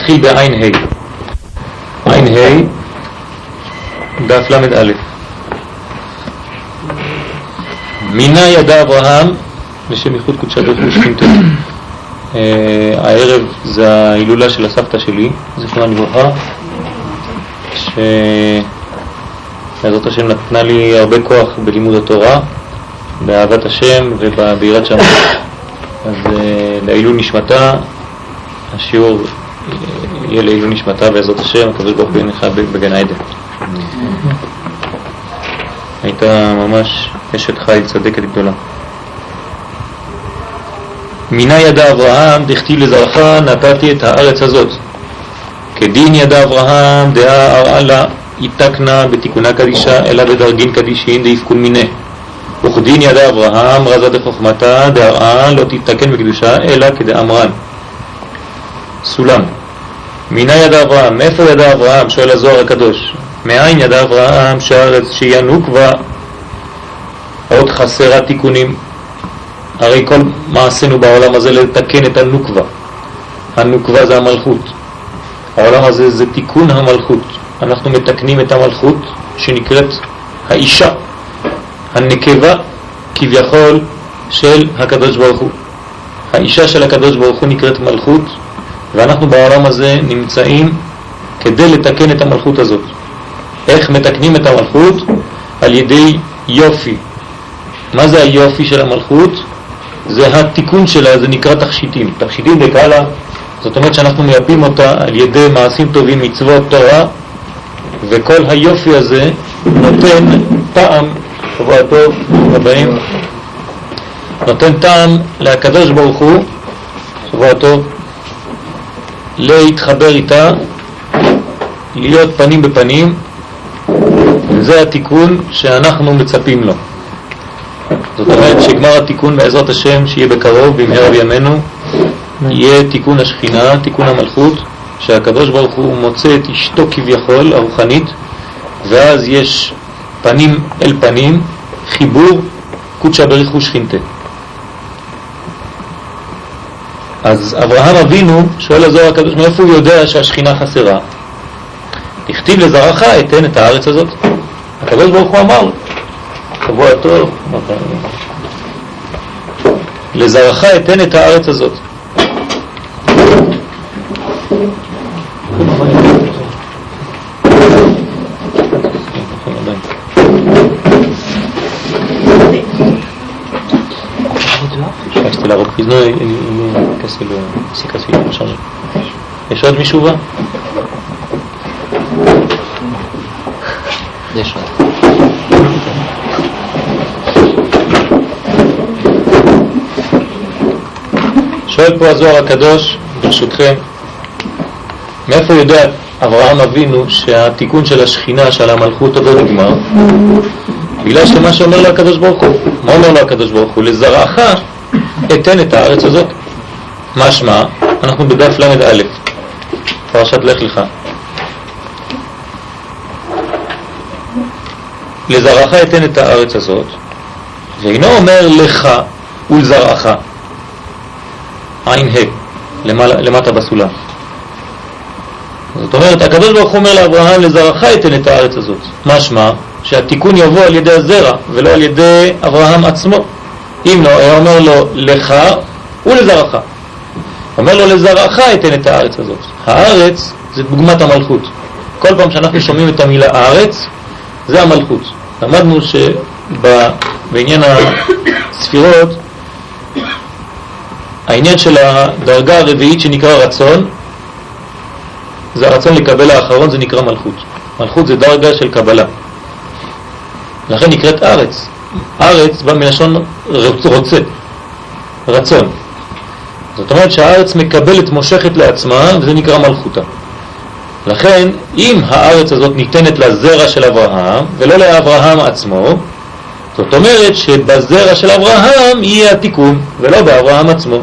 נתחיל בעין ה'. עין ה', דף ל"א. מינה ידע אברהם לשם ייחוד בריך ושכינתו. אה, הערב זה ההילולה של הסבתא שלי, זכרונה לברכה, שבעזרת השם נתנה לי הרבה כוח בלימוד התורה, באהבת השם וביראת שמיים. אז אה, לעילוי נשמתה, השיעור יהיה לעילוי נשמתה בעזרת השם, הקדוש ברוך הוא ינחה בגן עדן. הייתה ממש אשת חיל צדקת גדולה. מינה ידע אברהם, דכתיב לזרעך נתתי את הארץ הזאת. כדין ידע אברהם, דעה ארעלה יתקנה בתיקונה קדישה, אלא בדרגין קדישין דאיפקון מיני. וכדין ידע אברהם, רזה דחוכמתה, דהרעה לא תתקן בקדושה, אלא כדאמרן. סולם. מינה ידע אברהם, מאיפה ידע אברהם? שואל הזוהר הקדוש. מאין ידע אברהם שהארץ שהיא הנוקבה עוד חסרה תיקונים? הרי כל מעשינו בעולם הזה לתקן את הנוקבה. הנוקבה זה המלכות. העולם הזה זה תיקון המלכות. אנחנו מתקנים את המלכות שנקראת האישה, הנקבה כביכול של הקדוש ברוך הוא. האישה של הקדוש ברוך הוא נקראת מלכות, ואנחנו בעולם הזה נמצאים כדי לתקן את המלכות הזאת. איך מתקנים את המלכות? על ידי יופי. מה זה היופי של המלכות? זה התיקון שלה, זה נקרא תכשיטים. תכשיטים דקאלה, זאת אומרת שאנחנו מייפים אותה על ידי מעשים טובים, מצוות תורה, וכל היופי הזה נותן טעם, שבוע טוב, הבאים, נותן טעם לקדוש ברוך הוא, שבוע טוב, להתחבר איתה, להיות פנים בפנים, וזה התיקון שאנחנו מצפים לו. זאת אומרת שגמר התיקון בעזרת השם שיהיה בקרוב במהרה בימינו יהיה תיקון השכינה, תיקון המלכות שהקדוש ברוך הוא מוצא את אשתו כביכול, הרוחנית ואז יש פנים אל פנים, חיבור קודשא בריחו שכינתה אז אברהם אבינו, שואל הזוהר הקדוש, מאיפה הוא יודע שהשכינה חסרה? הכתיב לזרעך אתן את הארץ הזאת. הקדוש ברוך הוא אמר, שבוע טוב, לזרעך אתן את הארץ הזאת. יש עוד מישהו בה? יש עוד. שואל פה הזוהר הקדוש, ברשותכם, מאיפה יודע אברהם אבינו שהתיקון של השכינה, של המלכות עוד לא נגמר? בגלל שמה שאומר לו הקדוש ברוך הוא, מה אומר לו הקדוש ברוך הוא? לזרעך אתן את הארץ הזאת. משמע, אנחנו בדף ל"א, פרשת לך לך. לזרעך אתן את הארץ הזאת, ואינו אומר לך ולזרעך. עין ה', למטה בסולם. זאת אומרת, הקדוש ברוך הוא אומר לאברהם, לזרעך אתן את הארץ הזאת. משמע, שהתיקון יבוא על ידי הזרע, ולא על ידי אברהם עצמו. אם לא, היה אומר לו, לך ולזרעך. אומר לו, לזרעך אתן את הארץ הזאת. הארץ זה דוגמת המלכות. כל פעם שאנחנו שומעים את המילה הארץ, זה המלכות. למדנו שבעניין הספירות, העניין של הדרגה הרביעית שנקרא רצון, זה הרצון לקבל האחרון, זה נקרא מלכות. מלכות זה דרגה של קבלה. לכן נקראת ארץ. ארץ בא מלשון רוצה, רצון. זאת אומרת שהארץ מקבלת, מושכת לעצמה, וזה נקרא מלכותה. לכן, אם הארץ הזאת ניתנת לזרע של אברהם, ולא לאברהם עצמו, זאת אומרת שבזרע של אברהם יהיה התיקון, ולא באברהם עצמו.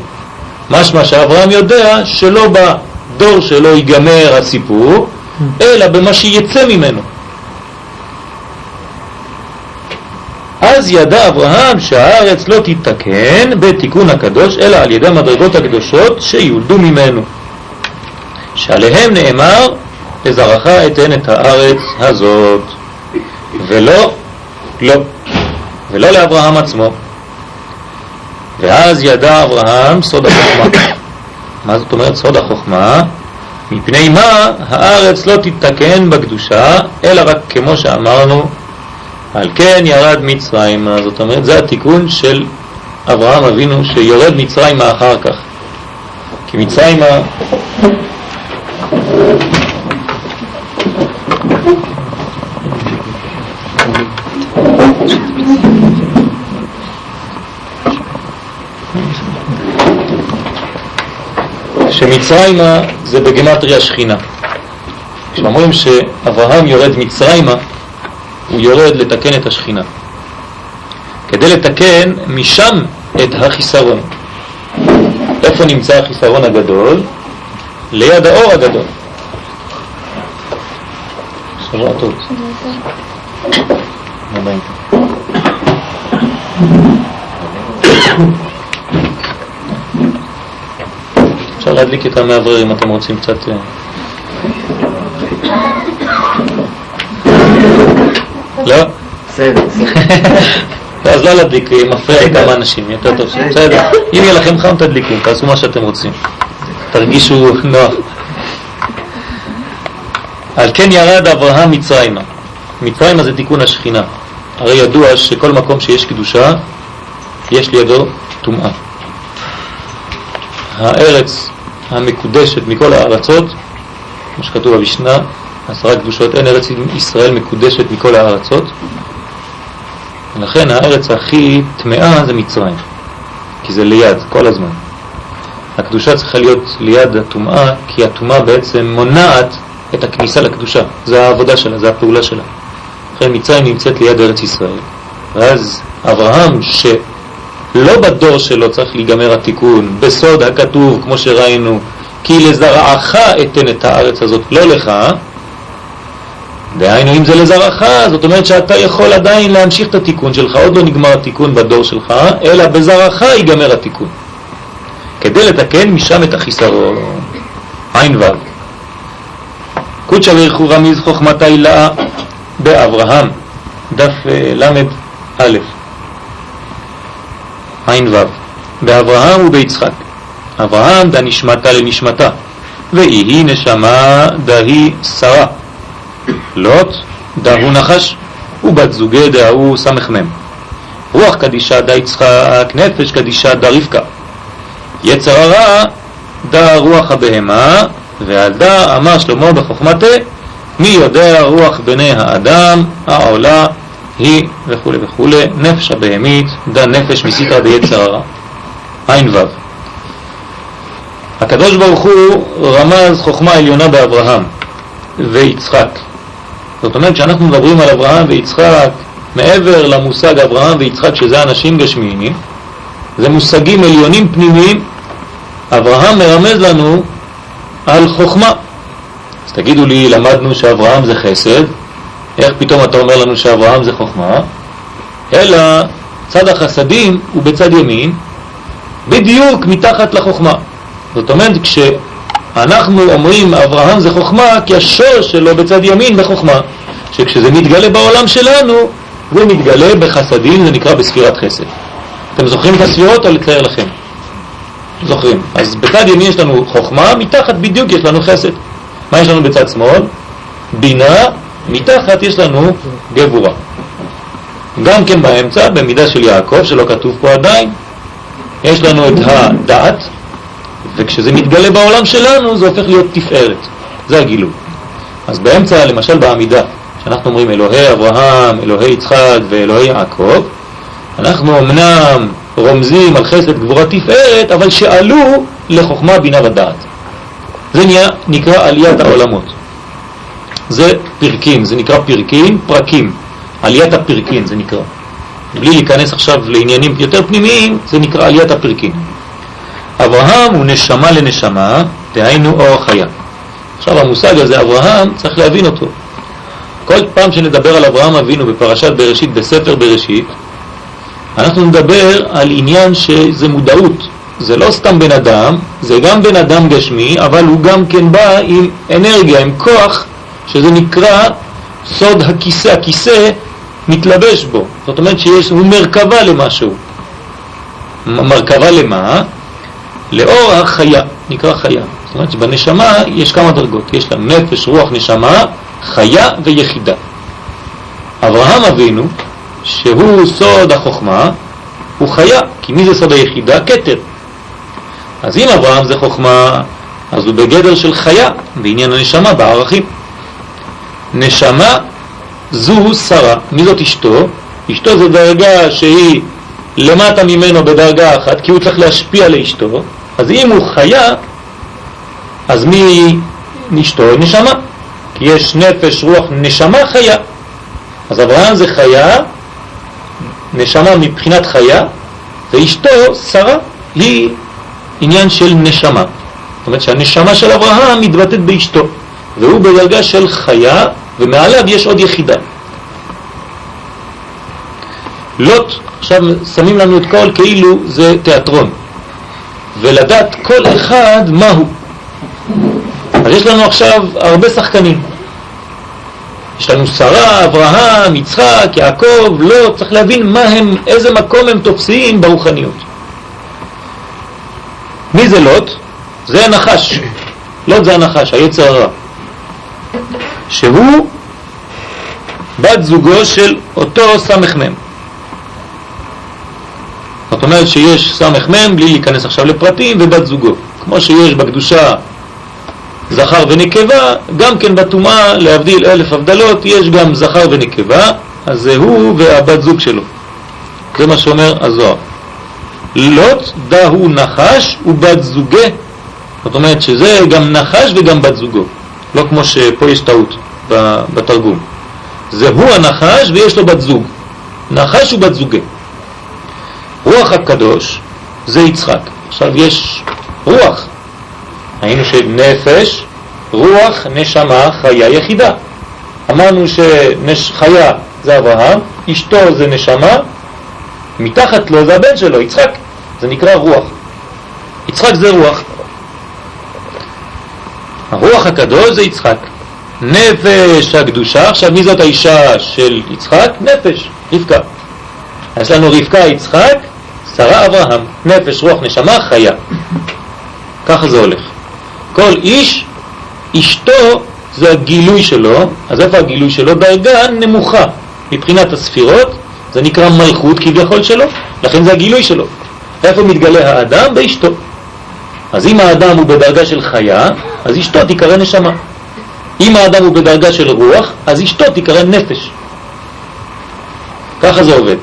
משמע שאברהם יודע שלא בדור שלו ייגמר הסיפור, אלא במה שיצא ממנו. אז ידע אברהם שהארץ לא תתקן בתיקון הקדוש, אלא על ידי המדרגות הקדושות שיולדו ממנו. שעליהם נאמר, לזרעך אתן את הארץ הזאת, ולא, לא, ולא לאברהם עצמו. ואז ידע אברהם סוד החוכמה. מה זאת אומרת סוד החוכמה? מפני מה הארץ לא תתקן בקדושה, אלא רק כמו שאמרנו, על כן ירד מצרים. זאת אומרת, זה התיקון של אברהם אבינו שיורד מצרימה אחר כך. כי מצרימה שמצרימה זה בגמטריה שכינה. כשאומרים שאברהם יורד מצרימה, הוא יורד לתקן את השכינה. כדי לתקן משם את החיסרון. איפה נמצא החיסרון הגדול? ליד האור הגדול. טוב. אפשר להדליק את המאוורר אם אתם רוצים קצת... לא? בסדר. אז לא להדליק, מפריע לכמה אנשים, יותר טוב. בסדר. אם יהיה לכם חם תדליקו, תעשו מה שאתם רוצים. תרגישו נוח. על כן ירד אברהם מצרימה. מצרימה זה תיקון השכינה. הרי ידוע שכל מקום שיש קדושה, יש לידו טומאה. הארץ המקודשת מכל הארצות, כמו שכתוב במשנה, עשרה קדושות, אין ארץ ישראל מקודשת מכל הארצות, ולכן הארץ הכי טמאה זה מצרים, כי זה ליד, כל הזמן. הקדושה צריכה להיות ליד הטומאה, כי הטומאה בעצם מונעת את הכניסה לקדושה, זה העבודה שלה, זה הפעולה שלה. לכן מצרים נמצאת ליד ארץ ישראל. ואז אברהם, שלא בדור שלו צריך להיגמר התיקון, בסוד הכתוב, כמו שראינו, כי לזרעך אתן את הארץ הזאת, לא לך, דהיינו אם זה לזרעך, זאת אומרת שאתה יכול עדיין להמשיך את התיקון שלך, עוד לא נגמר התיקון בדור שלך, אלא בזרעך ייגמר התיקון. כדי לתקן משם את החיסרון. עין ו' קודשא וירכו רמיז חוכמתה הילאה באברהם, דף אה, למד א', עין ו', באברהם וביצחק. אברהם דא נשמתא לנשמתא, ואיהי נשמה דא היא שרה. לוט דא הוא נחש, ובת זוגיה דא הוא סמא"ל. רוח קדישא דא יצחק, נפש קדישא דא רבקה. יצר הרע דא רוח הבהמה, ועל דא אמר שלמה בחכמתא, מי יודע רוח בני האדם, העולה היא וכו' וכו', נפש הבהמית, דה נפש מסיתרא דיצר הרע. עין ו' הקדוש ברוך הוא רמז חוכמה עליונה באברהם ויצחק. זאת אומרת שאנחנו מדברים על אברהם ויצחק, מעבר למושג אברהם ויצחק שזה אנשים גשמיים, זה מושגים עליונים פנימיים. אברהם מרמז לנו על חוכמה. אז תגידו לי, למדנו שאברהם זה חסד, איך פתאום אתה אומר לנו שאברהם זה חוכמה? אלא צד החסדים הוא בצד ימין, בדיוק מתחת לחוכמה. זאת אומרת, כשאנחנו אומרים אברהם זה חוכמה, כי השור שלו בצד ימין בחוכמה, שכשזה מתגלה בעולם שלנו, זה מתגלה בחסדים, זה נקרא בספירת חסד. אתם זוכרים את הספירות או לתאר לכם? זוכרים. אז בצד ימין יש לנו חוכמה, מתחת בדיוק יש לנו חסד. מה יש לנו בצד שמאל? בינה, מתחת יש לנו גבורה. גם כן באמצע, במידה של יעקב, שלא כתוב פה עדיין, יש לנו את הדעת, וכשזה מתגלה בעולם שלנו זה הופך להיות תפארת. זה הגילוי. אז באמצע, למשל בעמידה, שאנחנו אומרים אלוהי אברהם, אלוהי יצחק ואלוהי יעקב, אנחנו אמנם רומזים על חסד גבורה תפארת, אבל שעלו לחוכמה בינה ודעת. זה נהיה, נקרא עליית העולמות. זה פרקים, זה נקרא פרקים, פרקים. עליית הפרקים זה נקרא. בלי להיכנס עכשיו לעניינים יותר פנימיים, זה נקרא עליית הפרקים. אברהם הוא נשמה לנשמה, דהיינו אור חיה. עכשיו המושג הזה, אברהם, צריך להבין אותו. כל פעם שנדבר על אברהם אבינו בפרשת בראשית, בספר בראשית, אנחנו נדבר על עניין שזה מודעות, זה לא סתם בן אדם, זה גם בן אדם גשמי, אבל הוא גם כן בא עם אנרגיה, עם כוח, שזה נקרא סוד הכיסא. הכיסא מתלבש בו, זאת אומרת שיש, הוא מרכבה למשהו. מרכבה למה? לאור החיה, נקרא חיה. זאת אומרת שבנשמה יש כמה דרגות, יש לה נפש, רוח, נשמה, חיה ויחידה. אברהם אבינו, שהוא סוד החוכמה, הוא חיה, כי מי זה סוד היחידה? כתר. אז אם אברהם זה חוכמה, אז הוא בגדר של חיה, בעניין הנשמה, בערכים. נשמה זו שרה. מי זאת אשתו? אשתו זה דרגה שהיא למטה ממנו בדרגה אחת, כי הוא צריך להשפיע לאשתו. אז אם הוא חיה, אז מי אשתו? נשמה. כי יש נפש, רוח, נשמה חיה. אז אברהם זה חיה, נשמה מבחינת חיה, ואשתו, שרה, היא עניין של נשמה. זאת אומרת שהנשמה של אברהם מתבטאת באשתו, והוא בדרגה של חיה, ומעליו יש עוד יחידה. לוט, עכשיו שמים לנו את כל כאילו זה תיאטרון, ולדעת כל אחד מהו. אז יש לנו עכשיו הרבה שחקנים. יש לנו שרה, אברהם, יצחק, יעקב, לא, צריך להבין מה הם, איזה מקום הם תופסים ברוחניות. מי זה לוט? זה הנחש. לוט זה הנחש, היצר הרע. שהוא בת זוגו של אותו סמ"ם. זאת אומרת שיש סמ"ם, בלי להיכנס עכשיו לפרטים, ובת זוגו. כמו שיש בקדושה זכר ונקבה, גם כן בטומאה, להבדיל אלף הבדלות, יש גם זכר ונקבה, אז זה הוא והבת זוג שלו. זה מה שאומר הזוהר. לוט דהו נחש ובת זוגה, זאת אומרת שזה גם נחש וגם בת זוגו, לא כמו שפה יש טעות בתרגום. זה הוא הנחש ויש לו בת זוג, נחש ובת זוגה. רוח הקדוש זה יצחק. עכשיו יש רוח, היינו שנפש, רוח, נשמה, חיה יחידה. אמרנו שחיה זה אברהם, אשתו זה נשמה, מתחת לו זה הבן שלו, יצחק, זה נקרא רוח. יצחק זה רוח. הרוח הקדוש זה יצחק. נפש הקדושה, עכשיו מי זאת האישה של יצחק? נפש, רבקה. יש לנו רבקה יצחק, שרה אברהם, נפש, רוח, נשמה, חיה. ככה זה הולך. כל איש, אשתו זה הגילוי שלו, אז איפה הגילוי שלו? דרגה נמוכה מבחינת הספירות, זה נקרא מלכות כביכול שלו, לכן זה הגילוי שלו. איפה מתגלה האדם? באשתו. אז אם האדם הוא בדרגה של חיה, אז אשתו תיקרא נשמה. אם האדם הוא בדרגה של רוח, אז אשתו תיקרא נפש. ככה זה עובד.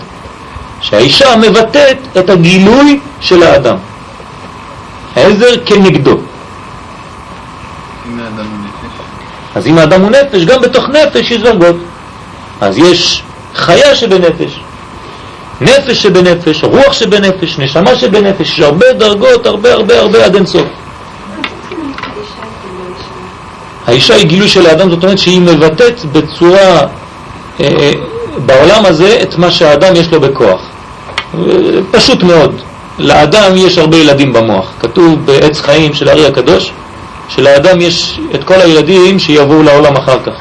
שהאישה מבטאת את הגילוי של האדם. העזר כנגדו. אז אם האדם הוא נפש, גם בתוך נפש יש דרגות. אז יש חיה שבנפש, נפש שבנפש, רוח שבנפש, נשמה שבנפש, יש הרבה דרגות, הרבה הרבה הרבה עד אינסוף. האישה היא גילוי של האדם, זאת אומרת שהיא מבטאת בצורה, אה, אה בעולם הזה, את מה שהאדם יש לו בכוח. פשוט מאוד. לאדם יש הרבה ילדים במוח. כתוב בעץ חיים של הארי הקדוש, שלאדם יש את כל הילדים שיבואו לעולם אחר כך.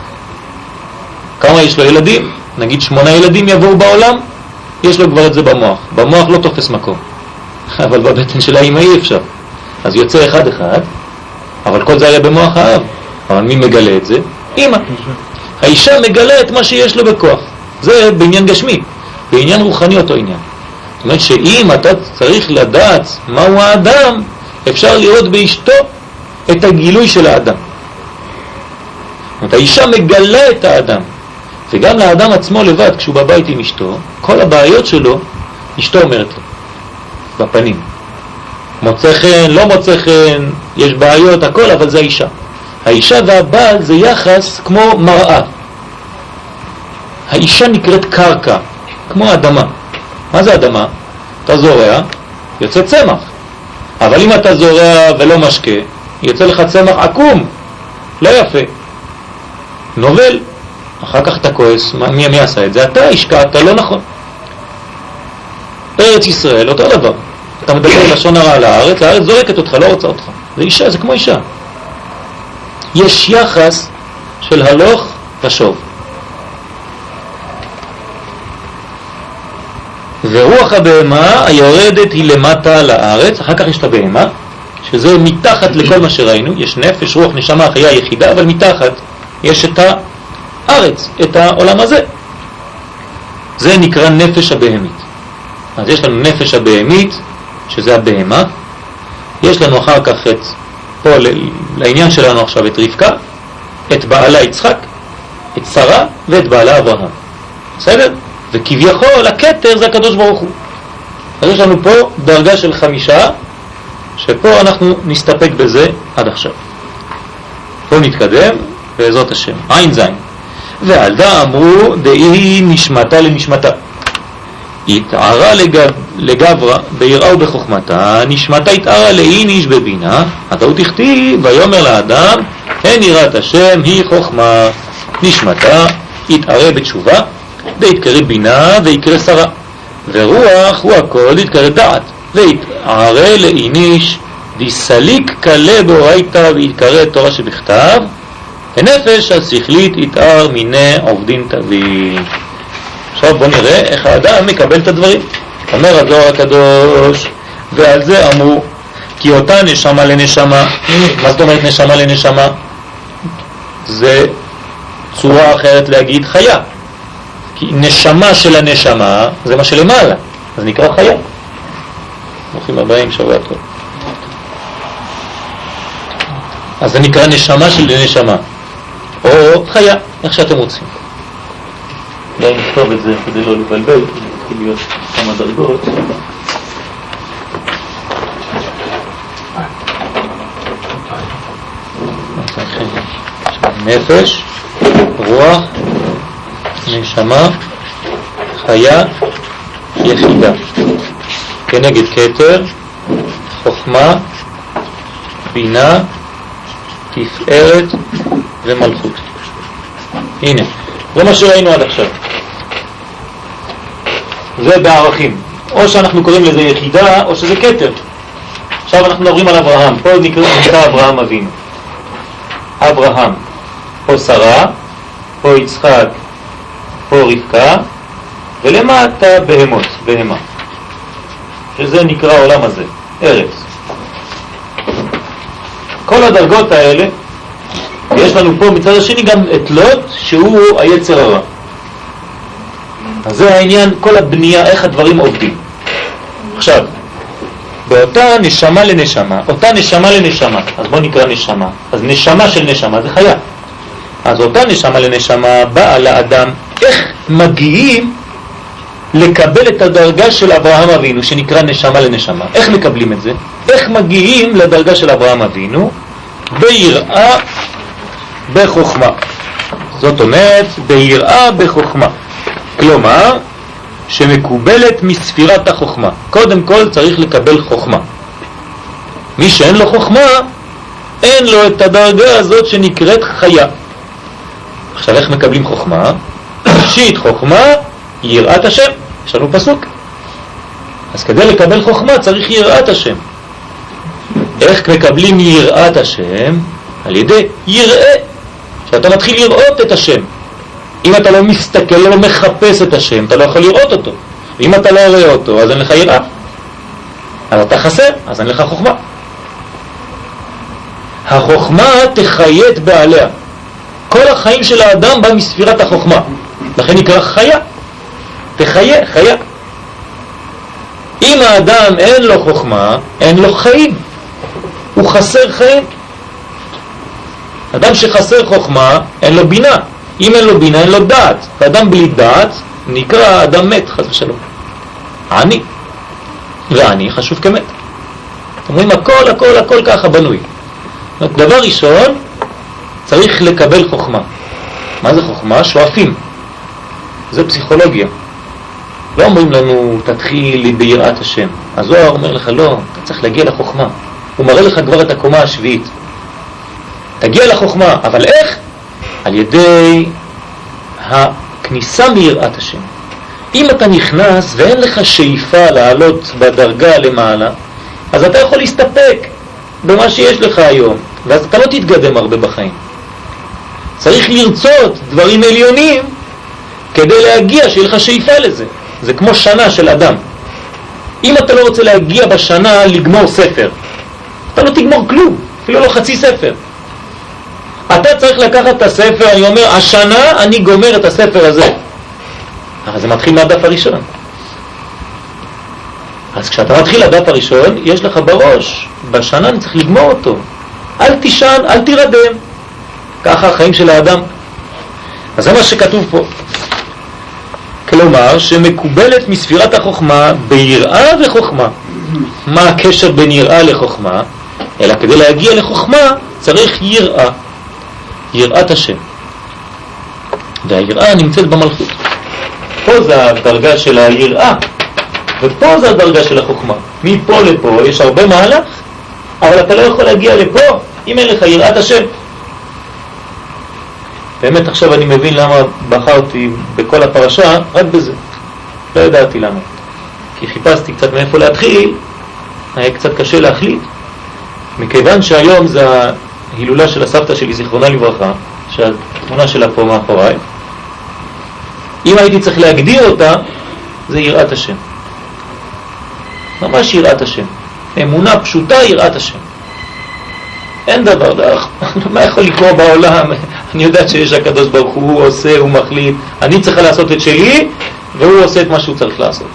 כמה יש לו ילדים? נגיד שמונה ילדים יבואו בעולם, יש לו כבר את זה במוח. במוח לא תופס מקום, אבל בבטן של האמא אי אפשר. אז יוצא אחד אחד, אבל כל זה היה במוח האב. אבל מי מגלה את זה? אמא. האישה מגלה את מה שיש לו בכוח. זה בעניין גשמי. בעניין רוחני אותו עניין. זאת אומרת שאם אתה צריך לדעת מהו האדם, אפשר לראות באשתו את הגילוי של האדם. זאת אומרת, האישה מגלה את האדם. וגם לאדם עצמו לבד, כשהוא בבית עם אשתו, כל הבעיות שלו, אשתו אומרת לו, בפנים. מוצא חן, לא מוצא חן, יש בעיות, הכל, אבל זה האישה. האישה והבעל זה יחס כמו מראה. האישה נקראת קרקע, כמו אדמה. מה זה אדמה? אתה זורע, יוצא צמח. אבל אם אתה זורע ולא משקה, יוצא לך צמח עקום, לא יפה, נובל. אחר כך אתה כועס, מי, מי עשה את זה? אתה השקעת לא נכון. ארץ ישראל, אותו דבר. אתה מדבר לשון הרע על הארץ, הארץ זורקת אותך, לא רוצה אותך. זה אישה, זה כמו אישה. יש יחס של הלוך ושוב. ורוח הבהמה היורדת היא למטה לארץ, אחר כך יש את הבהמה, שזה מתחת לכל מה שראינו, יש נפש, רוח, נשמה, חיה יחידה, אבל מתחת יש את הארץ, את העולם הזה. זה נקרא נפש הבהמית. אז יש לנו נפש הבהמית, שזה הבהמה, יש לנו אחר כך את, פה לעניין שלנו עכשיו את רבקה, את בעלה יצחק, את שרה ואת בעלה אברהם. בסדר? וכביכול הכתר זה הקדוש ברוך הוא. אז יש לנו פה דרגה של חמישה, שפה אנחנו נסתפק בזה עד עכשיו. בואו נתקדם, בעזרת השם. עין זין. ועל דה אמרו דאי נשמתה לנשמתה. התערה לגב, לגברה ביראה ובחוכמתה, נשמתה התערה לאיניש בבינה, הוא תכתיב, ויאמר לאדם, אין יראת השם היא חוכמה, נשמתה התערה בתשובה, ויתקרא בינה ויקרא שרה, ורוח הוא הכל יתקרא דעת, ויתערה לאיניש, דיסליק קלה באורייתא ויתקרא תורה שבכתב, ונפש השכלית יתאר מיני עובדין תבין. עכשיו בואו נראה איך האדם מקבל את הדברים. אומר הזוהר הקדוש, ועל זה אמרו, כי אותה נשמה לנשמה, מה זאת אומרת נשמה לנשמה? זה צורה אחרת להגיד חיה. כי נשמה של הנשמה זה מה שלמעלה, זה נקרא חיה. ברוכים הבאים, שבוע טוב. אז זה נקרא נשמה של נשמה, או חיה, איך שאתם רוצים. אולי נכתוב את זה כדי לא לבלבל, כי להיות כמה דרגות. נפש, רוח, נשמה, חיה, יחידה. כנגד כתר, חוכמה, בינה, תפארת ומלכות. הנה, זה מה שראינו עד עכשיו. זה בערכים. או שאנחנו קוראים לזה יחידה, או שזה כתר. עכשיו אנחנו מדברים על אברהם. פה נקרא אברהם אבינו. אברהם. פה שרה, פה יצחק, פה רבקה, ולמטה בהמות, בהמה. שזה נקרא העולם הזה, ארץ. כל הדרגות האלה, יש לנו פה מצד השני גם את לוט, שהוא היצר הרע. אז זה העניין, כל הבנייה, איך הדברים עובדים. עכשיו, באותה נשמה לנשמה, אותה נשמה לנשמה, אז בוא נקרא נשמה, אז נשמה של נשמה זה חיה. אז אותה נשמה לנשמה באה לאדם, איך מגיעים לקבל את הדרגה של אברהם אבינו, שנקרא נשמה לנשמה. איך מקבלים את זה? איך מגיעים לדרגה של אברהם אבינו? ביראה בחוכמה. זאת אומרת, ביראה בחוכמה. כלומר, שמקובלת מספירת החוכמה. קודם כל צריך לקבל חוכמה. מי שאין לו חוכמה, אין לו את הדרגה הזאת שנקראת חיה. עכשיו איך מקבלים חוכמה? שיט חוכמה, יראת השם. יש לנו פסוק. אז כדי לקבל חוכמה צריך יראת השם. איך מקבלים יראת השם? על ידי יראה, שאתה מתחיל לראות את השם. אם אתה לא מסתכל, לא מחפש את השם, אתה לא יכול לראות אותו. ואם אתה לא רואה אותו, אז אין לך יראה. אז אתה חסר, אז אין לך חוכמה. החוכמה תחיה את בעליה. כל החיים של האדם בא מספירת החוכמה. לכן נקרא חיה. תחיה, חיה. אם האדם אין לו חוכמה, אין לו חיים. הוא חסר חיים. אדם שחסר חוכמה, אין לו בינה. אם אין לו בינה, אין לו דעת. ואדם בלי דעת נקרא אדם מת, חס ושלום. עני. ועני חשוב כמת. אומרים הכל, הכל, הכל ככה בנוי. דבר ראשון, צריך לקבל חוכמה. מה זה חוכמה? שואפים. זה פסיכולוגיה. לא אומרים לנו, תתחיל ביראת השם. הזוהר אומר לך, לא, אתה צריך להגיע לחוכמה. הוא מראה לך כבר את הקומה השביעית. תגיע לחוכמה, אבל איך? על ידי הכניסה מיראת השם. אם אתה נכנס ואין לך שאיפה לעלות בדרגה למעלה, אז אתה יכול להסתפק במה שיש לך היום, ואז אתה לא תתקדם הרבה בחיים. צריך לרצות דברים עליונים כדי להגיע, שיהיה לך שאיפה לזה. זה כמו שנה של אדם. אם אתה לא רוצה להגיע בשנה לגמור ספר, אתה לא תגמור כלום, אפילו לא חצי ספר. אתה צריך לקחת את הספר, אני אומר, השנה אני גומר את הספר הזה. אבל זה מתחיל מהדף הראשון. אז כשאתה מתחיל לדף הראשון, יש לך בראש, בשנה אני צריך לגמור אותו. אל תישן, אל תירדם. ככה החיים של האדם. אז זה מה שכתוב פה. כלומר, שמקובלת מספירת החוכמה ביראה וחוכמה. מה הקשר בין יראה לחוכמה? אלא כדי להגיע לחוכמה צריך יראה, יראת השם. והיראה נמצאת במלכות. פה זה הדרגה של היראה, ופה זה הדרגה של החוכמה. מפה לפה יש הרבה מהלך, אבל אתה לא יכול להגיע לפה אם אין לך יראת השם. באמת עכשיו אני מבין למה בחרתי בכל הפרשה רק בזה. לא ידעתי למה. כי חיפשתי קצת מאיפה להתחיל, היה קצת קשה להחליט. מכיוון שהיום זה ההילולה של הסבתא שלי, זיכרונה לברכה, שהתמונה שלה פה מאחוריי, אם הייתי צריך להגדיר אותה, זה יראת השם. ממש יראת השם. אמונה פשוטה יראת השם. אין דבר, לא, מה יכול לקרות בעולם? אני יודעת שיש הקדוש ברוך הוא, הוא עושה, הוא מחליט, אני צריכה לעשות את שלי, והוא עושה את מה שהוא צריך לעשות.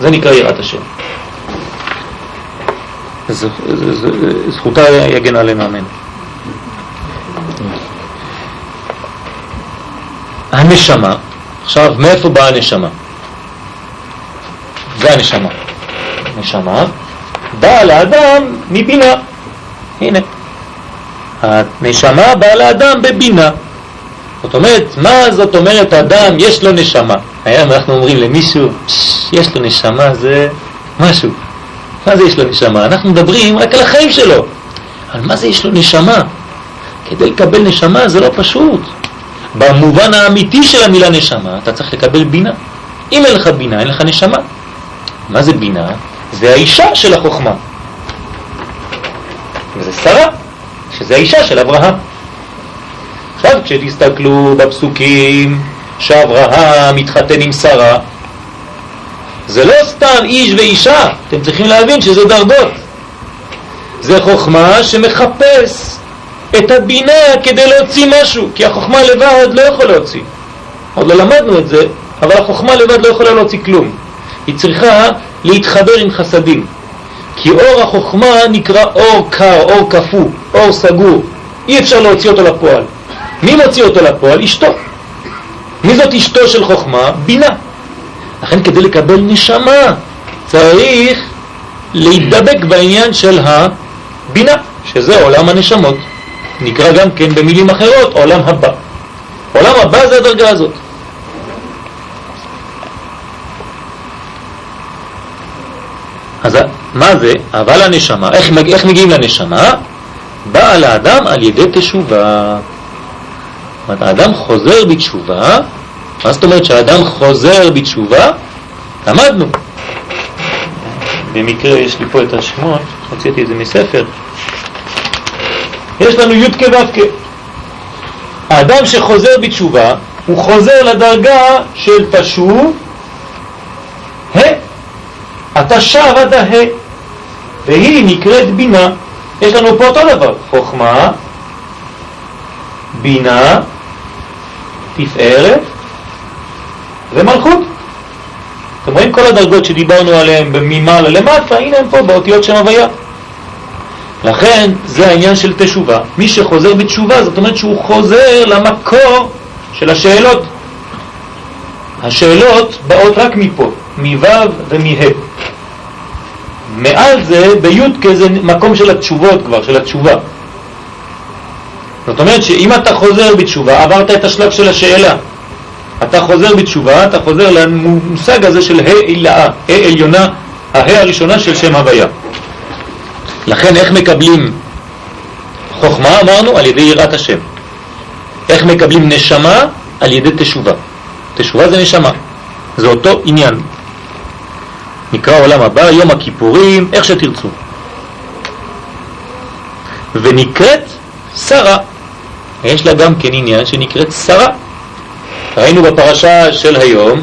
זה נקרא יראת השם. זכותה יגן עלינו, אמן. הנשמה, עכשיו מאיפה באה הנשמה? זה הנשמה. נשמה באה לאדם מבינה. הנה. הנשמה באה לאדם בבינה. זאת אומרת, מה זאת אומרת אדם יש לו נשמה? היום אנחנו אומרים למישהו, יש לו נשמה, זה משהו. מה זה יש לו נשמה? אנחנו מדברים רק על החיים שלו. אבל מה זה יש לו נשמה? כדי לקבל נשמה זה לא פשוט. במובן האמיתי של המילה נשמה, אתה צריך לקבל בינה. אם אין לך בינה, אין לך נשמה. מה זה בינה? זה האישה של החוכמה. וזה שרה, שזה האישה של אברהם. עכשיו כשתסתכלו בפסוקים שאברהם מתחתן עם שרה, זה לא סתם איש ואישה, אתם צריכים להבין שזה דרגות. זה חוכמה שמחפש את הבינה כדי להוציא משהו, כי החוכמה לבד לא יכול להוציא. עוד לא למדנו את זה, אבל החוכמה לבד לא יכולה להוציא כלום. היא צריכה להתחבר עם חסדים. כי אור החוכמה נקרא אור קר, אור כפו, אור סגור. אי אפשר להוציא אותו לפועל. מי מוציא אותו לפועל? אשתו. מי זאת אשתו של חוכמה? בינה. לכן כדי לקבל נשמה צריך להידבק בעניין של הבינה, שזה עולם הנשמות. נקרא גם כן במילים אחרות עולם הבא. עולם הבא זה הדרגה הזאת. אז מה זה? אבל הנשמה, איך, איך מגיעים לנשמה? באה לאדם על ידי תשובה. אומרת, האדם חוזר בתשובה, מה זאת אומרת שהאדם חוזר בתשובה? למדנו. במקרה יש לי פה את השמות, הוצאתי את זה מספר. יש לנו י' כו' האדם שחוזר בתשובה, הוא חוזר לדרגה של פשוב, ה', אתה שב עד ה', והיא נקראת בינה. יש לנו פה אותו דבר, חוכמה, בינה, תפארת ומלכות. אתם רואים כל הדרגות שדיברנו עליהן ממעלה למטה, הנה הם פה באותיות שם הוויה. לכן זה העניין של תשובה. מי שחוזר בתשובה, זאת אומרת שהוא חוזר למקור של השאלות. השאלות באות רק מפה, מו' ומה'. מעל זה, בי' כזה מקום של התשובות כבר, של התשובה. זאת אומרת שאם אתה חוזר בתשובה, עברת את השלב של השאלה. אתה חוזר בתשובה, אתה חוזר למושג הזה של ה' עילאה, ה' עליונה, ה' הראשונה של שם הוויה. לכן איך מקבלים חוכמה אמרנו? על ידי יראת השם. איך מקבלים נשמה? על ידי תשובה. תשובה זה נשמה. זה אותו עניין. נקרא עולם הבא, יום הכיפורים, איך שתרצו. ונקראת שרה. יש לה גם כן עניין שנקראת שרה. ראינו בפרשה של היום,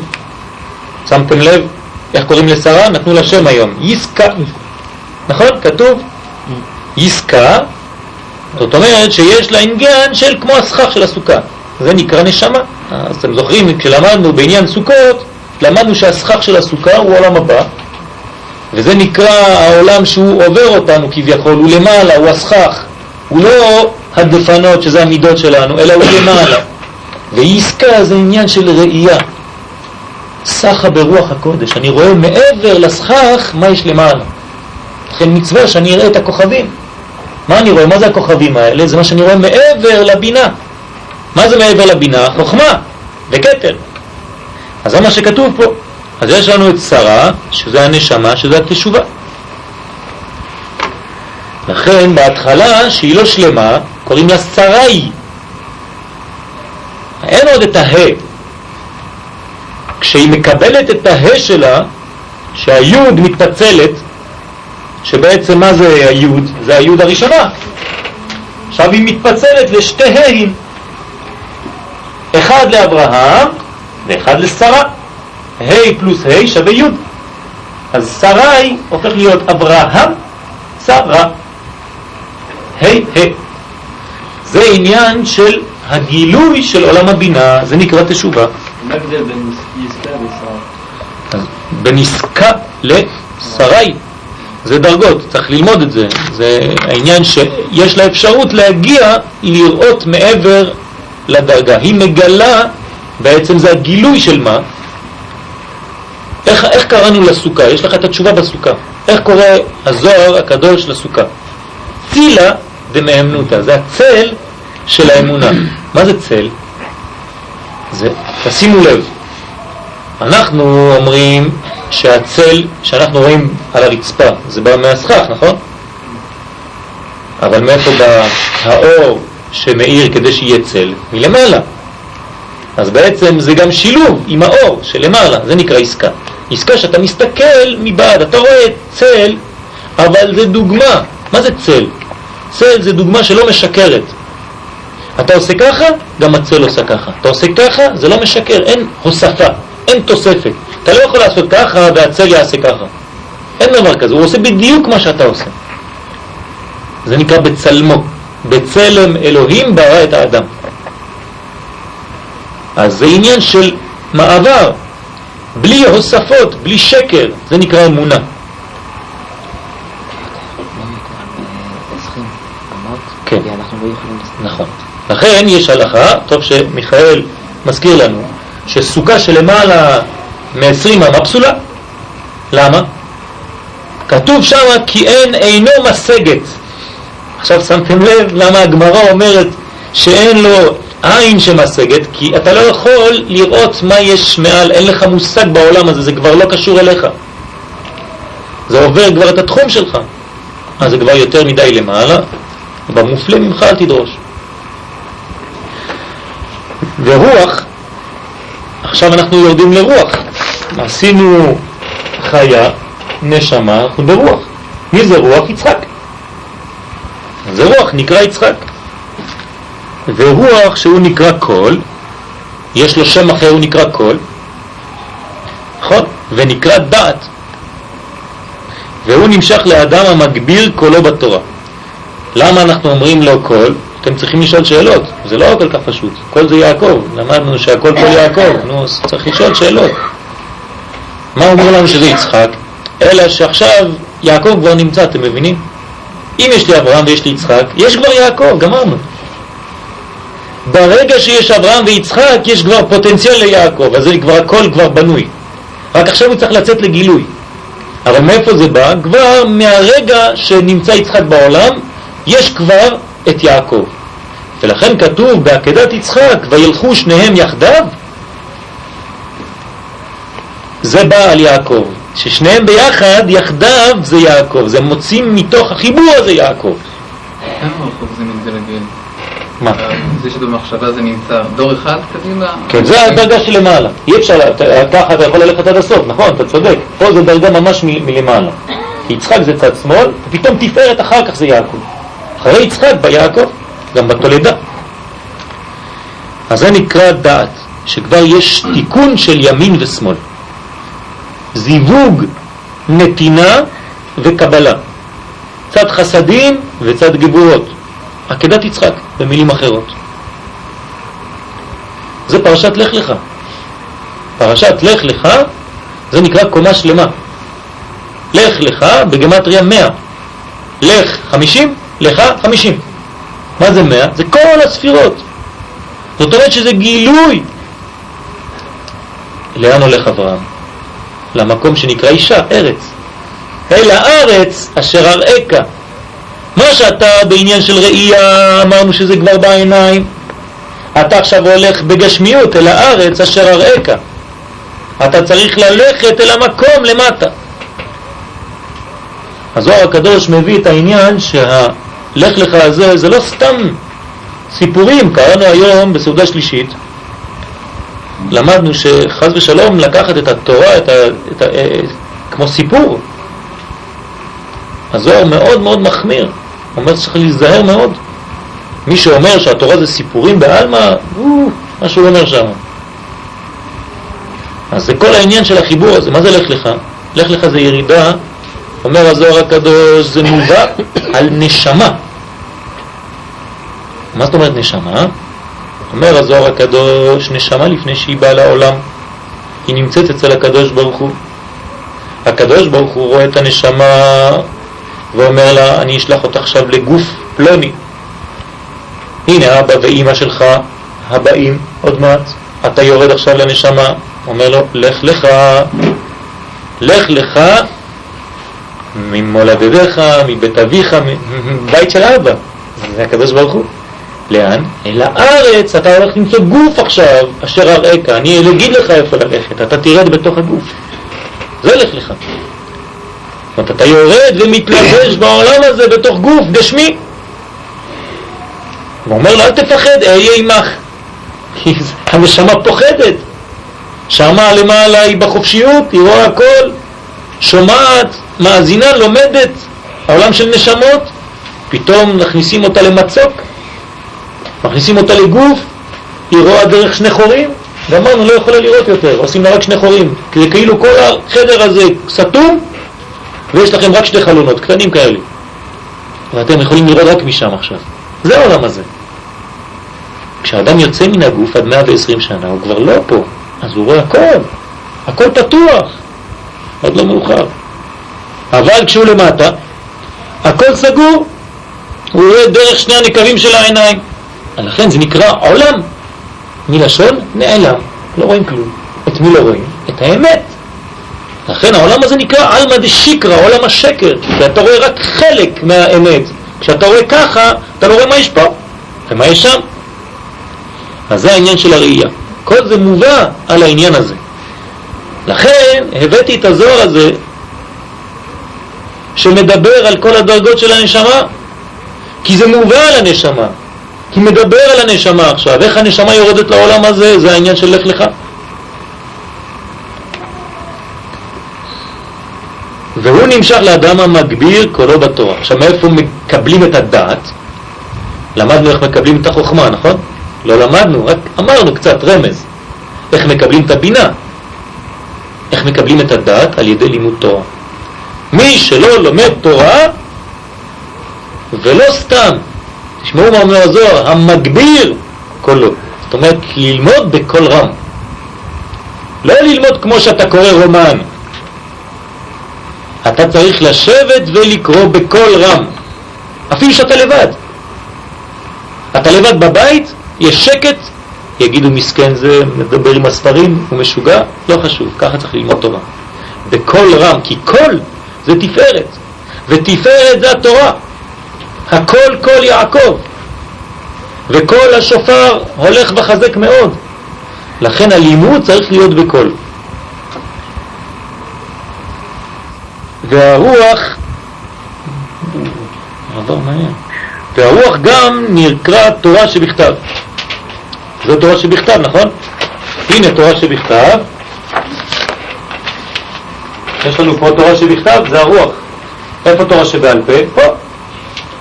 שמתם לב איך קוראים לשרה? נתנו לה שם היום, יסקה. נכון? כתוב יסקה, זאת אומרת שיש לה עניין של כמו הסכך של הסוכה. זה נקרא נשמה. אז אתם זוכרים, כשלמדנו בעניין סוכות, למדנו שהסכך של הסוכה הוא עולם הבא, וזה נקרא העולם שהוא עובר אותנו כביכול, הוא למעלה, הוא הסכך, הוא לא הדפנות שזה המידות שלנו, אלא הוא למעלה. ועסקה זה עניין של ראייה. סחה ברוח הקודש, אני רואה מעבר לסכך מה יש למעלה. לכן מצווה שאני אראה את הכוכבים. מה אני רואה? מה זה הכוכבים האלה? זה מה שאני רואה מעבר לבינה. מה זה מעבר לבינה? חוכמה וכתר. אז זה מה שכתוב פה. אז יש לנו את שרה, שזה הנשמה, שזה התשובה. לכן בהתחלה, שהיא לא שלמה, קוראים לה שרי. אין עוד את הה. כשהיא מקבלת את הה שלה, שהיוד מתפצלת, שבעצם מה זה היוד? זה היוד הראשונה. עכשיו היא מתפצלת לשתי ה'ים. אחד לאברהם ואחד לשרה. ה' פלוס ה' שווה י'. אז שרי הופך להיות אברהם, שרה. ה' ה'. זה עניין של הגילוי של עולם הבינה, זה נקרא תשובה. מה ההבדל בין עסקה לשרה? בין עסקה לשרי. זה דרגות, צריך ללמוד את זה. זה העניין שיש לה אפשרות להגיע לראות מעבר לדרגה. היא מגלה, בעצם זה הגילוי של מה? איך, איך קראנו לסוכה? יש לך את התשובה בסוכה. איך קורא הזוהר הקדוש לסוכה? צילה דמאמנותא, זה הצל של האמונה. מה זה צל? זה, תשימו לב, אנחנו אומרים שהצל שאנחנו רואים על הרצפה זה בא מהסכך, נכון? אבל מאיפה בא האור שמאיר כדי שיהיה צל? מלמעלה. אז בעצם זה גם שילוב עם האור שלמעלה, זה נקרא עסקה. עסקה שאתה מסתכל מבעד, אתה רואה צל, אבל זה דוגמה. מה זה צל? צל זה דוגמה שלא משקרת. אתה עושה ככה, גם הצל עושה ככה. אתה עושה ככה, זה לא משקר, אין הוספה, אין תוספת. אתה לא יכול לעשות ככה והצל יעשה ככה. אין דבר כזה, הוא עושה בדיוק מה שאתה עושה. זה נקרא בצלמו. בצלם אלוהים ברא את האדם. אז זה עניין של מעבר, בלי הוספות, בלי שקר, זה נקרא אמונה. כן. נכון. לכן יש הלכה, טוב שמיכאל מזכיר לנו, שסוכה שלמעלה מ-20 אמה פסולה. למה? כתוב שם כי אין אינו משגת. עכשיו שמתם לב למה הגמרא אומרת שאין לו עין שמשגת, כי אתה לא יכול לראות מה יש מעל, אין לך מושג בעולם הזה, זה כבר לא קשור אליך. זה עובר כבר את התחום שלך. אז זה כבר יותר מדי למעלה, במופלא ממך אל תדרוש. ורוח, עכשיו אנחנו יורדים לרוח. עשינו חיה, נשמה, אנחנו ברוח. מי זה רוח? יצחק. זה רוח נקרא יצחק. ורוח שהוא נקרא קול, יש לו שם אחר, הוא נקרא קול, נכון? ונקרא דעת. והוא נמשך לאדם המגביר קולו בתורה. למה אנחנו אומרים לו קול? אתם צריכים לשאול שאלות, זה לא כל כך פשוט. קול זה יעקב, למדנו שהקול קול יעקב, נו, צריך לשאול שאלות. מה אומר לנו שזה יצחק? אלא שעכשיו יעקב כבר נמצא, אתם מבינים? אם יש לי אברהם ויש לי יצחק, יש כבר יעקב, גמרנו. ברגע שיש אברהם ויצחק, יש כבר פוטנציאל ליעקב, אז זה כבר הכל כבר בנוי. רק עכשיו הוא צריך לצאת לגילוי. אבל מאיפה זה בא? כבר מהרגע שנמצא יצחק בעולם, יש כבר את יעקב. ולכן כתוב בעקדת יצחק, וילכו שניהם יחדיו, זה בא על יעקב. ששניהם ביחד, יחדיו זה יעקב, זה מוצאים מתוך החיבור הזה יעקב. איפה רחוק זה מתגלגל? מה? זה שבמחשבה זה נמצא דור אחד קדימה? כן, זה הדרגה שלמעלה. אי אפשר, ככה אתה יכול ללכת עד הסוף, נכון, אתה צודק. פה זה דרגה ממש מלמעלה. כי יצחק זה צד שמאל, ופתאום תפארת אחר כך זה יעקב. אחרי יצחק בא יעקב, גם בתולדה. אז זה נקרא דעת, שכבר יש תיקון של ימין ושמאל. זיווג נתינה וקבלה. צד חסדים וצד גבורות. עקדת יצחק, במילים אחרות. זה פרשת לך לך. פרשת לך לך זה נקרא קומה שלמה. לך לך בגמטריה 100. לך 50, לך 50. מה זה 100? זה כל הספירות. זאת אומרת שזה גילוי. לאן הולך אברהם? למקום שנקרא אישה, ארץ. אל הארץ אשר אראך. מה שאתה בעניין של ראייה, אמרנו שזה כבר בעיניים, אתה עכשיו הולך בגשמיות אל הארץ אשר אראך. אתה צריך ללכת אל המקום למטה. הזוהר הקדוש מביא את העניין שהלך לך הזה זה לא סתם סיפורים, קראנו היום בסעודה שלישית, למדנו שחז ושלום לקחת את התורה, את ה, את ה, אה, כמו סיפור. הזוהר מאוד מאוד מחמיר, אומר שצריך להיזהר מאוד. מי שאומר שהתורה זה סיפורים בעלמא, הוא, מה שהוא אומר שם. אז זה כל העניין של החיבור הזה, מה זה לך לך? לך לך זה ירידה, אומר הזוהר הקדוש, זה מובא על נשמה. מה זאת אומרת נשמה? אומר הזוהר הקדוש, נשמה לפני שהיא באה לעולם, היא נמצאת אצל הקדוש ברוך הוא. הקדוש ברוך הוא רואה את הנשמה ואומר לה, אני אשלח אותך עכשיו לגוף פלוני. הנה אבא ואימא שלך הבאים עוד מעט, אתה יורד עכשיו לנשמה, אומר לו, לך לך, לך לך ממולדתך, מבית אביך, מבית של אבא. זה הקדוש ברוך הוא. לאן? אל הארץ, אתה הולך למצוא גוף עכשיו, אשר אראך, אני אגיד לך איפה ללכת, אתה תרד בתוך הגוף. זה לך לך. זאת אתה יורד ומתלבש בעולם הזה בתוך גוף גשמי. הוא אומר לו, אל תפחד, אהיה עמך. כי הנשמה פוחדת. שמה למעלה היא בחופשיות, היא רואה הכל, שומעת, מאזינה, לומדת, העולם של נשמות, פתאום מכניסים אותה למצוק, מכניסים אותה לגוף, היא רואה דרך שני חורים, ואמרנו לא יכולה לראות יותר, עושים לה רק שני חורים, כי כאילו כל החדר הזה סתום, ויש לכם רק שני חלונות, קטנים כאלה. ואתם יכולים לראות רק משם עכשיו. זה העולם הזה. כשאדם יוצא מן הגוף עד 120 שנה, הוא כבר לא פה, אז הוא רואה הכל, הכל פתוח, עוד לא מאוחר. אבל כשהוא למטה, הכל סגור, הוא רואה דרך שני הנקבים של העיניים. לכן זה נקרא עולם, מלשון נעלם, לא רואים כלום. את מי לא רואים? את האמת. לכן העולם הזה נקרא עלמא דשיקרא, עולם השקר, כי אתה רואה רק חלק מהאמת. כשאתה רואה ככה, אתה לא רואה מה יש פה ומה יש שם. אז זה העניין של הראייה. כל זה מובא על העניין הזה. לכן הבאתי את הזוהר הזה שמדבר על כל הדרגות של הנשמה, כי זה מובא על הנשמה, כי מדבר על הנשמה עכשיו, איך הנשמה יורדת לעולם הזה, זה העניין של לך לך. והוא נמשך לאדם המגביר קולו בתורה. עכשיו מאיפה מקבלים את הדעת? למדנו איך מקבלים את החוכמה, נכון? לא למדנו, רק אמרנו קצת רמז. איך מקבלים את הבינה? איך מקבלים את הדעת? על ידי לימוד תורה. מי שלא לומד תורה, ולא סתם, תשמעו מה אומר הזוהר, המגביר קולו. זאת אומרת, ללמוד בקול רם. לא ללמוד כמו שאתה קורא רומן. אתה צריך לשבת ולקרוא בקול רם, אפילו שאתה לבד. אתה לבד בבית, יש שקט, יגידו מסכן זה, מדבר עם הספרים, הוא משוגע, לא חשוב, ככה צריך ללמוד תורה. בקול רם, כי קול זה תפארת, ותפארת זה התורה. הקול קול יעקב, וקול השופר הולך וחזק מאוד. לכן הלימוד צריך להיות בקול. והרוח, והרוח גם נקרא תורה שבכתב. זו תורה שבכתב, נכון? הנה תורה שבכתב. יש לנו פה תורה שבכתב, זה הרוח. איפה תורה שבעל פה? פה.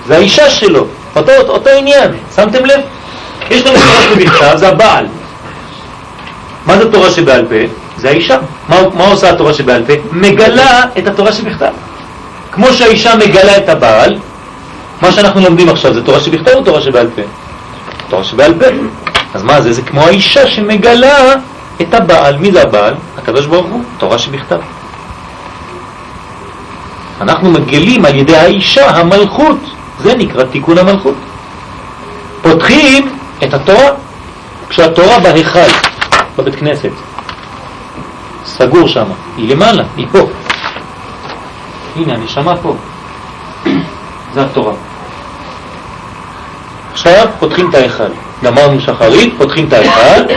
זה האישה שלו, אותו, אותו עניין, שמתם לב? יש לנו תורה שבכתב, זה הבעל. מה זה תורה שבעל פה? זה האישה. מה, מה עושה התורה שבעל פה? מגלה את התורה שבכתב. כמו שהאישה מגלה את הבעל, מה שאנחנו לומדים עכשיו זה תורה שבכתב או תורה שבעל פה? תורה שבעל פה. אז מה זה? זה כמו האישה שמגלה את הבעל. מי זה הבעל? הקדוש ברוך הוא, תורה שבכתב. אנחנו מגלים על ידי האישה המלכות, זה נקרא תיקון המלכות. פותחים את התורה, כשהתורה בהיכל, בבית כנסת, סגור שם, היא למעלה, היא פה. הנה, הנשמה פה. זה התורה. עכשיו פותחים את ההיכל. גמרנו שחרית, פותחים את ההיכל,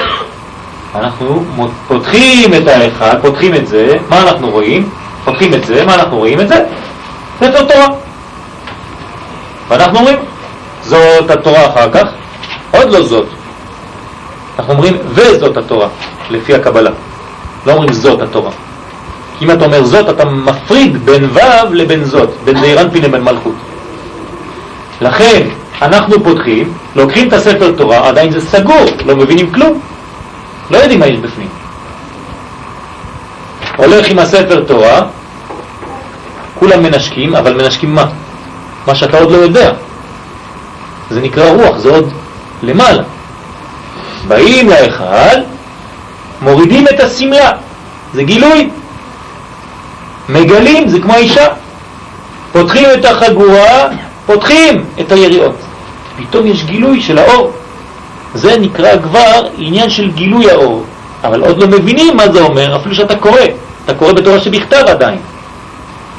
אנחנו פותחים את ההיכל, פותחים את זה, מה אנחנו רואים? פותחים את זה, מה אנחנו רואים את זה? ספר תורה. ואנחנו אומרים, זאת התורה אחר כך, עוד לא זאת. אנחנו אומרים, וזאת התורה, לפי הקבלה. לא אומרים זאת התורה. אם אתה אומר זאת, אתה מפריד בין ו' לבין זאת, בין זעירנפין לבין מלכות. לכן, אנחנו פותחים, לוקחים את הספר תורה, עדיין זה סגור, לא מבינים כלום. לא יודעים מה יש בפנים. הולך עם הספר תורה, כולם מנשקים, אבל מנשקים מה? מה שאתה עוד לא יודע. זה נקרא רוח, זה עוד למעלה. באים להיכל, מורידים את הסמלה, זה גילוי. מגלים, זה כמו אישה. פותחים את החגורה, פותחים את היריעות. פתאום יש גילוי של האור. זה נקרא כבר עניין של גילוי האור. אבל עוד לא מבינים מה זה אומר, אפילו שאתה קורא. אתה קורא בתורה שבכתב עדיין.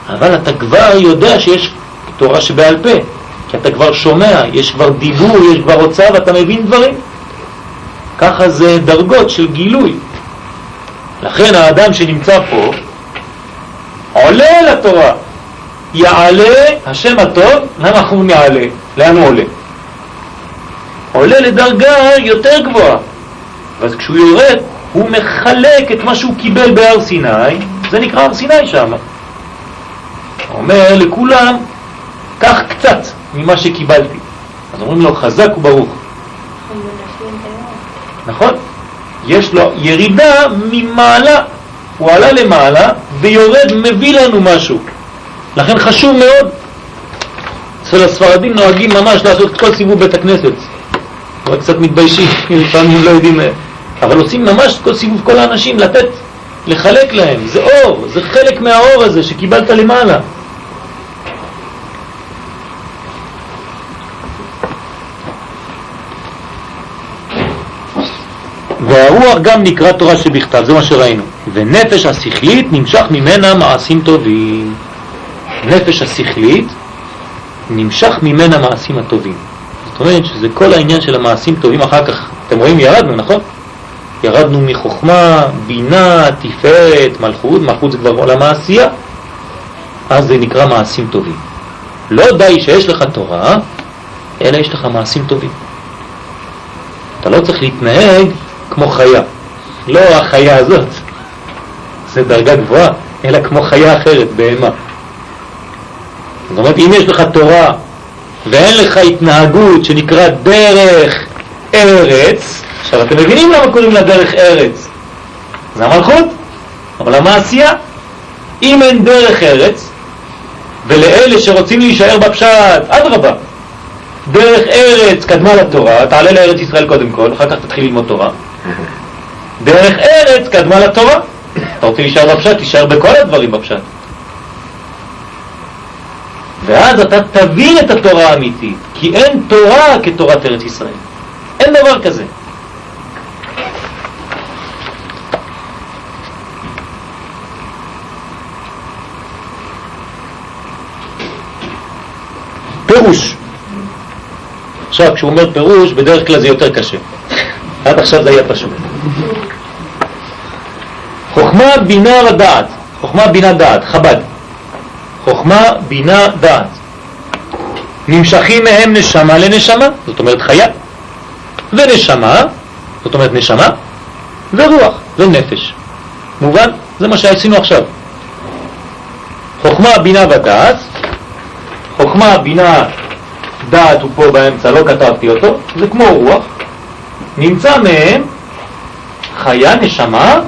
אבל אתה כבר יודע שיש תורה שבעל פה, כי אתה כבר שומע, יש כבר דיבור, יש כבר הוצאה ואתה מבין דברים. ככה זה דרגות של גילוי. לכן האדם שנמצא פה עולה לתורה. יעלה השם הטוב, למה אנחנו נעלה? לאן הוא עולה? עולה לדרגה יותר גבוהה. ואז כשהוא יורד, הוא מחלק את מה שהוא קיבל בהר סיני, זה נקרא הר סיני שם. אומר לכולם, קח קצת ממה שקיבלתי. אז אומרים לו, חזק וברוך. נכון? יש לו ירידה ממעלה. הוא עלה למעלה ויורד, מביא לנו משהו. לכן חשוב מאוד, אצל הספרדים נוהגים ממש לעשות כל סיבוב בית הכנסת. אבל קצת מתביישים, לפעמים לא יודעים, אבל עושים ממש כל סיבוב כל האנשים, לתת, לחלק להם, זה אור, זה חלק מהאור הזה שקיבלת למעלה. והרוח גם נקרא תורה שבכתב, זה מה שראינו. ונפש השכלית נמשך ממנה מעשים טובים. נפש השכלית נמשך ממנה מעשים הטובים. זאת אומרת שזה כל העניין של המעשים טובים אחר כך. אתם רואים, ירדנו, נכון? ירדנו מחוכמה, בינה, תפארת, מלכות, מלכות זה כבר עולם העשייה. אז זה נקרא מעשים טובים. לא די שיש לך תורה, אלא יש לך מעשים טובים. אתה לא צריך להתנהג כמו חיה. לא החיה הזאת, זה דרגה גבוהה, אלא כמו חיה אחרת, בהמה. זאת אומרת, אם יש לך תורה ואין לך התנהגות שנקרא דרך ארץ, עכשיו אתם מבינים למה קוראים לה דרך ארץ? זה המלכות, אבל המעשייה, אם אין דרך ארץ, ולאלה שרוצים להישאר בפשט, אדרבה, דרך ארץ קדמה לתורה, תעלה לארץ ישראל קודם כל, אחר כך תתחיל ללמוד תורה. דרך ארץ קדמה לתורה. אתה רוצה להישאר בפשט, תישאר בכל הדברים בפשט. ואז אתה תבין את התורה האמיתית, כי אין תורה כתורת ארץ ישראל. אין דבר כזה. פירוש. עכשיו, כשהוא אומר פירוש, בדרך כלל זה יותר קשה. עד עכשיו זה היה פשוט. חוכמה, בינה ודעת. חוכמה, בינה, דעת. חב"ד. חוכמה, בינה, דעת. נמשכים מהם נשמה לנשמה, זאת אומרת חיה, ונשמה, זאת אומרת נשמה, ורוח ונפש. מובן? זה מה שעשינו עכשיו. חוכמה, בינה ודעת, חוכמה, בינה, דעת הוא פה באמצע, לא כתבתי אותו, זה כמו רוח, נמצא מהם חיה, נשמה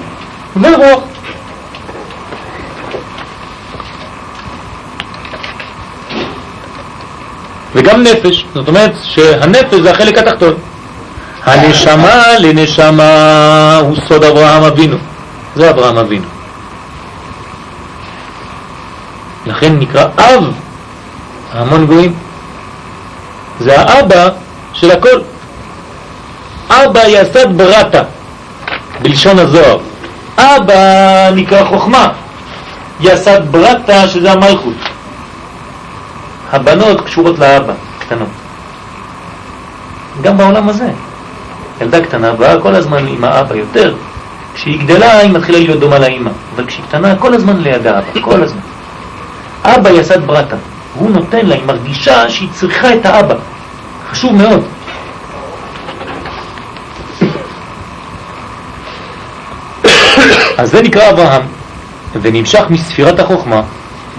ורוח. וגם נפש, זאת אומרת שהנפש זה החלק התחתון. הנשמה לנשמה הוא סוד אברהם אבינו, זה אברהם אבינו. לכן נקרא אב המון גויים. זה האבא של הכל. אבא יסד ברטה, בלשון הזוהר. אבא נקרא חוכמה, יסד ברטה שזה המלכות. הבנות קשורות לאבא, קטנות. גם בעולם הזה. ילדה קטנה באה כל הזמן עם האבא יותר. כשהיא גדלה היא מתחילה להיות דומה לאמא, אבל כשהיא קטנה כל הזמן לידה אבא, כל הזמן. אבא יסד ברטה, הוא נותן לה, היא מרגישה שהיא צריכה את האבא. חשוב מאוד. אז זה נקרא אברהם, ונמשך מספירת החוכמה.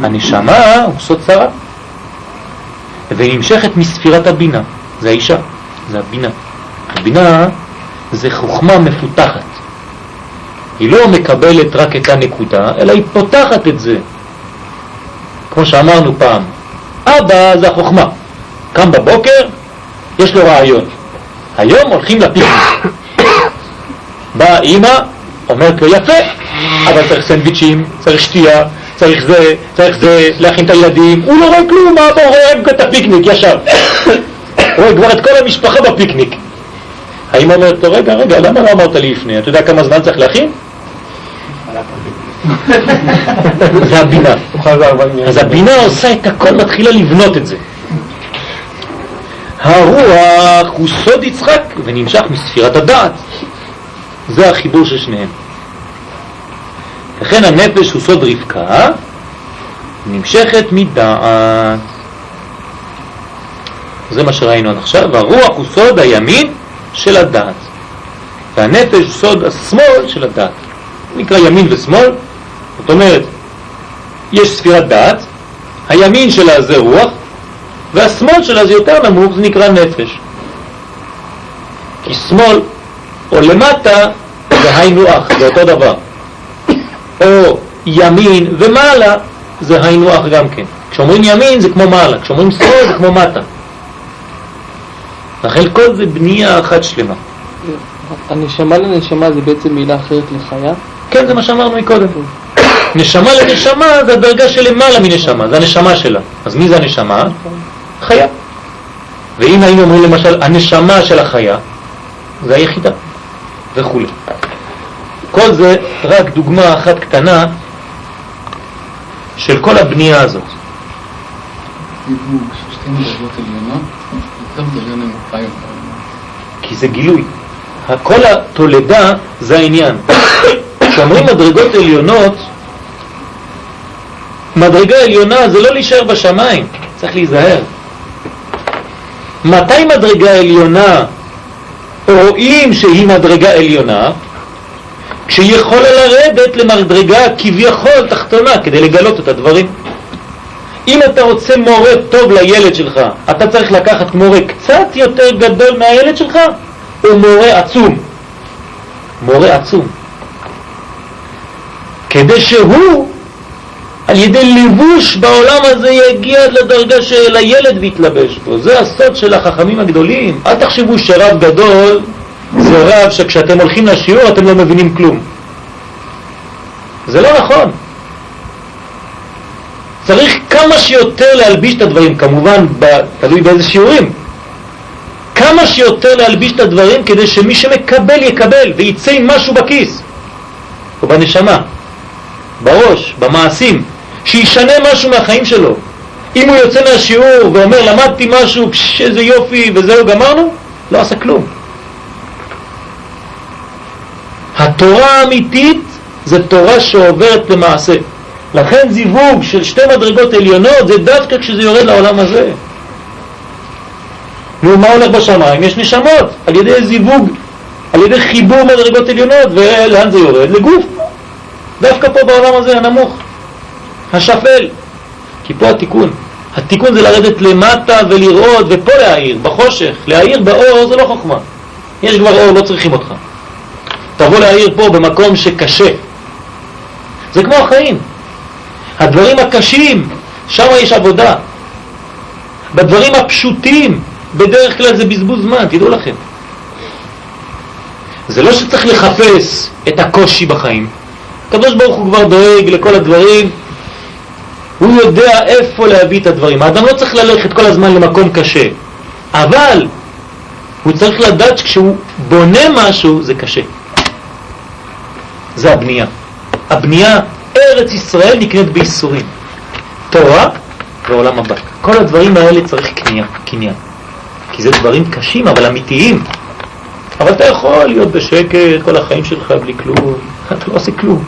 הנשמה הוא סוד שרה. ונמשכת מספירת הבינה, זה האישה, זה הבינה. הבינה זה חוכמה מפותחת. היא לא מקבלת רק את הנקודה, אלא היא פותחת את זה. כמו שאמרנו פעם, אבא זה החוכמה. קם בבוקר, יש לו רעיון. היום הולכים לפיקניק. באה אימא, אומרת לו יפה, אבל צריך סנדוויצ'ים, צריך שתייה, צריך זה, צריך זה, להכין את הילדים, הוא לא רואה כלום, אבא רואה את הפיקניק ישר. רואה כבר את כל המשפחה בפיקניק. האמא אומרת לו, רגע, רגע, למה לא אמרת לי לפני? אתה יודע כמה זמן צריך להכין? זה הבינה. אז הבינה עושה את הכל, מתחילה לבנות את זה. הרוח הוא סוד יצחק ונמשך מספירת הדעת. זה החיבור של שניהם. לכן הנפש הוא סוד רבקה, נמשכת מדעת. זה מה שראינו עד עכשיו, הרוח הוא סוד הימין של הדעת, והנפש הוא סוד השמאל של הדעת. נקרא ימין ושמאל, זאת אומרת, יש ספירת דעת, הימין שלה זה רוח, והשמאל שלה זה יותר נמוך, זה נקרא נפש. כי שמאל או למטה זה היינו אח, זה אותו דבר. או ימין ומעלה זה היינו אח גם כן. כשאומרים ימין זה כמו מעלה, כשאומרים שמאל זה כמו מטה. לכן כל זה בנייה אחת שלמה. הנשמה לנשמה זה בעצם מילה אחרת לחיה? כן, זה מה שאמרנו מקודם. נשמה לנשמה זה הדרגה שלמעלה מנשמה, זה הנשמה שלה. אז מי זה הנשמה? חיה. ואם היינו אומרים למשל הנשמה של החיה, זה היחידה וכו'. כל זה רק דוגמה אחת קטנה של כל הבנייה הזאת. כי זה גילוי. כל התולדה זה העניין. כשאומרים מדרגות עליונות, מדרגה עליונה זה לא להישאר בשמיים, צריך להיזהר. מתי מדרגה עליונה רואים שהיא מדרגה עליונה? כשהיא יכולה לרדת למדרגה כביכול תחתונה כדי לגלות את הדברים. אם אתה רוצה מורה טוב לילד שלך, אתה צריך לקחת מורה קצת יותר גדול מהילד שלך, או מורה עצום? מורה עצום. כדי שהוא, על ידי ליבוש בעולם הזה, יגיע לדרגה של הילד ויתלבש בו. זה הסוד של החכמים הגדולים. אל תחשבו שרב גדול זה רב שכשאתם הולכים לשיעור אתם לא מבינים כלום. זה לא נכון. צריך כמה שיותר להלביש את הדברים, כמובן תלוי באיזה שיעורים. כמה שיותר להלביש את הדברים כדי שמי שמקבל יקבל ויצא עם משהו בכיס או בנשמה, בראש, במעשים, שישנה משהו מהחיים שלו. אם הוא יוצא מהשיעור ואומר למדתי משהו, איזה יופי וזהו גמרנו, לא עשה כלום. התורה האמיתית זה תורה שעוברת למעשה. לכן זיווג של שתי מדרגות עליונות זה דווקא כשזה יורד לעולם הזה. נו, מה הולך בשמיים? יש נשמות, על ידי זיווג, על ידי חיבור מדרגות עליונות, ולאן זה יורד? לגוף. דווקא פה בעולם הזה הנמוך, השפל. כי פה התיקון. התיקון זה לרדת למטה ולראות, ופה להעיר, בחושך. להעיר באור זה לא חוכמה. יש כבר אור, לא צריכים אותך. תבוא להעיר פה במקום שקשה. זה כמו החיים. הדברים הקשים, שם יש עבודה. בדברים הפשוטים, בדרך כלל זה בזבוז זמן, תדעו לכם. זה לא שצריך לחפש את הקושי בחיים. הקדוש הוא כבר דואג לכל הדברים, הוא יודע איפה להביא את הדברים. האדם לא צריך ללכת כל הזמן למקום קשה, אבל הוא צריך לדעת שכשהוא בונה משהו זה קשה. זה הבנייה. הבנייה, ארץ ישראל נקנית בייסורים. תורה ועולם הבא. כל הדברים האלה צריך קנייה, קניין. כי זה דברים קשים אבל אמיתיים. אבל אתה יכול להיות בשקט כל החיים שלך בלי כלום, אתה לא עושה כלום.